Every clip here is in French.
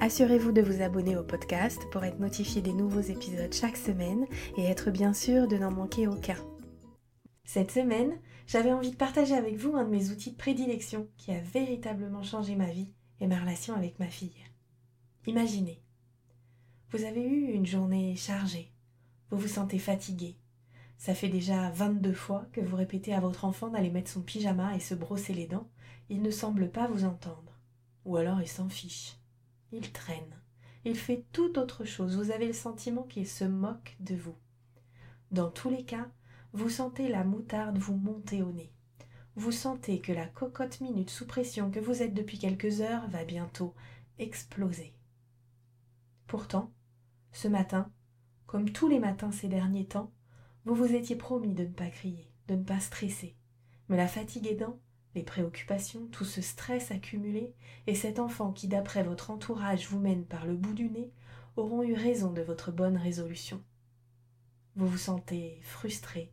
Assurez-vous de vous abonner au podcast pour être notifié des nouveaux épisodes chaque semaine et être bien sûr de n'en manquer aucun. Cette semaine, j'avais envie de partager avec vous un de mes outils de prédilection qui a véritablement changé ma vie et ma relation avec ma fille. Imaginez, vous avez eu une journée chargée, vous vous sentez fatigué. Ça fait déjà 22 fois que vous répétez à votre enfant d'aller mettre son pyjama et se brosser les dents. Il ne semble pas vous entendre. Ou alors il s'en fiche. Il traîne. Il fait tout autre chose. Vous avez le sentiment qu'il se moque de vous. Dans tous les cas, vous sentez la moutarde vous monter au nez. Vous sentez que la cocotte minute sous pression que vous êtes depuis quelques heures va bientôt exploser. Pourtant, ce matin, comme tous les matins ces derniers temps, vous vous étiez promis de ne pas crier, de ne pas stresser. Mais la fatigue aidant, les préoccupations, tout ce stress accumulé, et cet enfant qui, d'après votre entourage, vous mène par le bout du nez, auront eu raison de votre bonne résolution. Vous vous sentez frustré.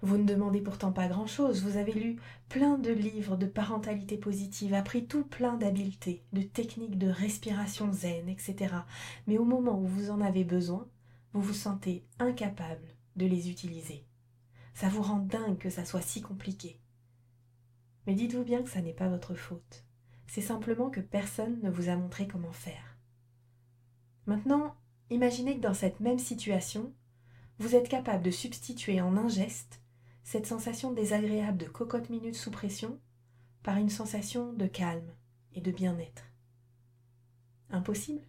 Vous ne demandez pourtant pas grand-chose, vous avez lu plein de livres de parentalité positive, appris tout plein d'habiletés, de techniques de respiration zen, etc. Mais au moment où vous en avez besoin, vous vous sentez incapable de les utiliser. Ça vous rend dingue que ça soit si compliqué. Mais dites-vous bien que ça n'est pas votre faute. C'est simplement que personne ne vous a montré comment faire. Maintenant, imaginez que dans cette même situation, vous êtes capable de substituer en un geste cette sensation désagréable de cocotte minute sous pression par une sensation de calme et de bien-être. Impossible?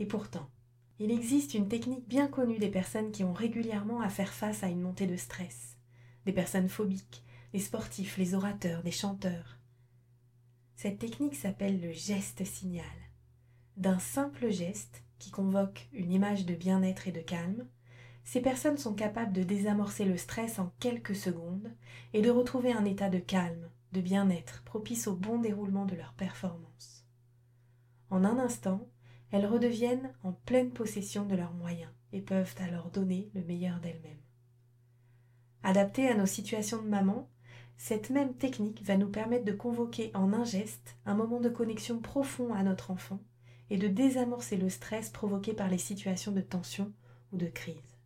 Et pourtant, il existe une technique bien connue des personnes qui ont régulièrement à faire face à une montée de stress, des personnes phobiques, les sportifs, les orateurs, des chanteurs. Cette technique s'appelle le geste signal. D'un simple geste qui convoque une image de bien-être et de calme, ces personnes sont capables de désamorcer le stress en quelques secondes et de retrouver un état de calme, de bien-être propice au bon déroulement de leur performance. En un instant, elles redeviennent en pleine possession de leurs moyens et peuvent alors donner le meilleur d'elles-mêmes. Adaptées à nos situations de maman, cette même technique va nous permettre de convoquer en un geste un moment de connexion profond à notre enfant et de désamorcer le stress provoqué par les situations de tension ou de crise.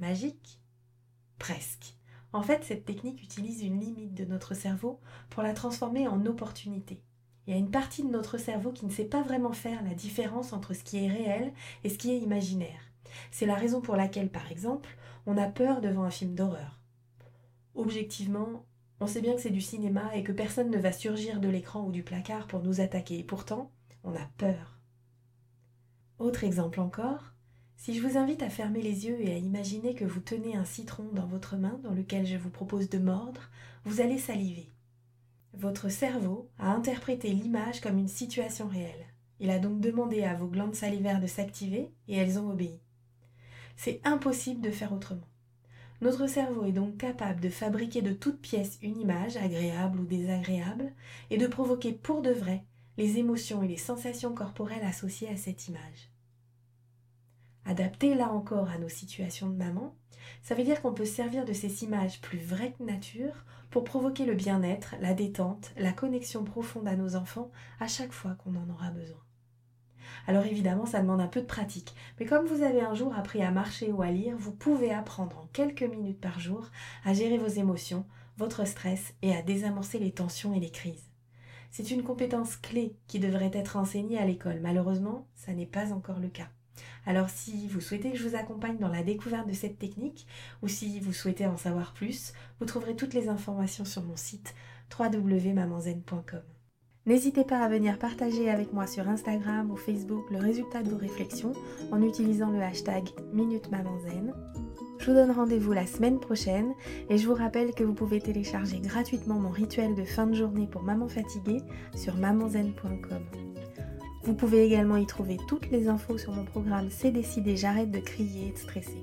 Magique? Presque. En fait, cette technique utilise une limite de notre cerveau pour la transformer en opportunité. Il y a une partie de notre cerveau qui ne sait pas vraiment faire la différence entre ce qui est réel et ce qui est imaginaire. C'est la raison pour laquelle, par exemple, on a peur devant un film d'horreur objectivement, on sait bien que c'est du cinéma et que personne ne va surgir de l'écran ou du placard pour nous attaquer. Et pourtant, on a peur. Autre exemple encore, si je vous invite à fermer les yeux et à imaginer que vous tenez un citron dans votre main dans lequel je vous propose de mordre, vous allez saliver. Votre cerveau a interprété l'image comme une situation réelle. Il a donc demandé à vos glandes salivaires de s'activer et elles ont obéi. C'est impossible de faire autrement. Notre cerveau est donc capable de fabriquer de toutes pièces une image, agréable ou désagréable, et de provoquer pour de vrai les émotions et les sensations corporelles associées à cette image. Adapté là encore à nos situations de maman, ça veut dire qu'on peut servir de ces images plus vraies que nature pour provoquer le bien-être, la détente, la connexion profonde à nos enfants à chaque fois qu'on en aura besoin. Alors évidemment, ça demande un peu de pratique. Mais comme vous avez un jour appris à marcher ou à lire, vous pouvez apprendre en quelques minutes par jour à gérer vos émotions, votre stress et à désamorcer les tensions et les crises. C'est une compétence clé qui devrait être enseignée à l'école. Malheureusement, ça n'est pas encore le cas. Alors si vous souhaitez que je vous accompagne dans la découverte de cette technique ou si vous souhaitez en savoir plus, vous trouverez toutes les informations sur mon site www.mamanzen.com. N'hésitez pas à venir partager avec moi sur Instagram ou Facebook le résultat de vos réflexions en utilisant le hashtag Minute Je vous donne rendez-vous la semaine prochaine et je vous rappelle que vous pouvez télécharger gratuitement mon rituel de fin de journée pour maman fatiguée sur mamanzen.com. Vous pouvez également y trouver toutes les infos sur mon programme C'est décidé, j'arrête de crier et de stresser.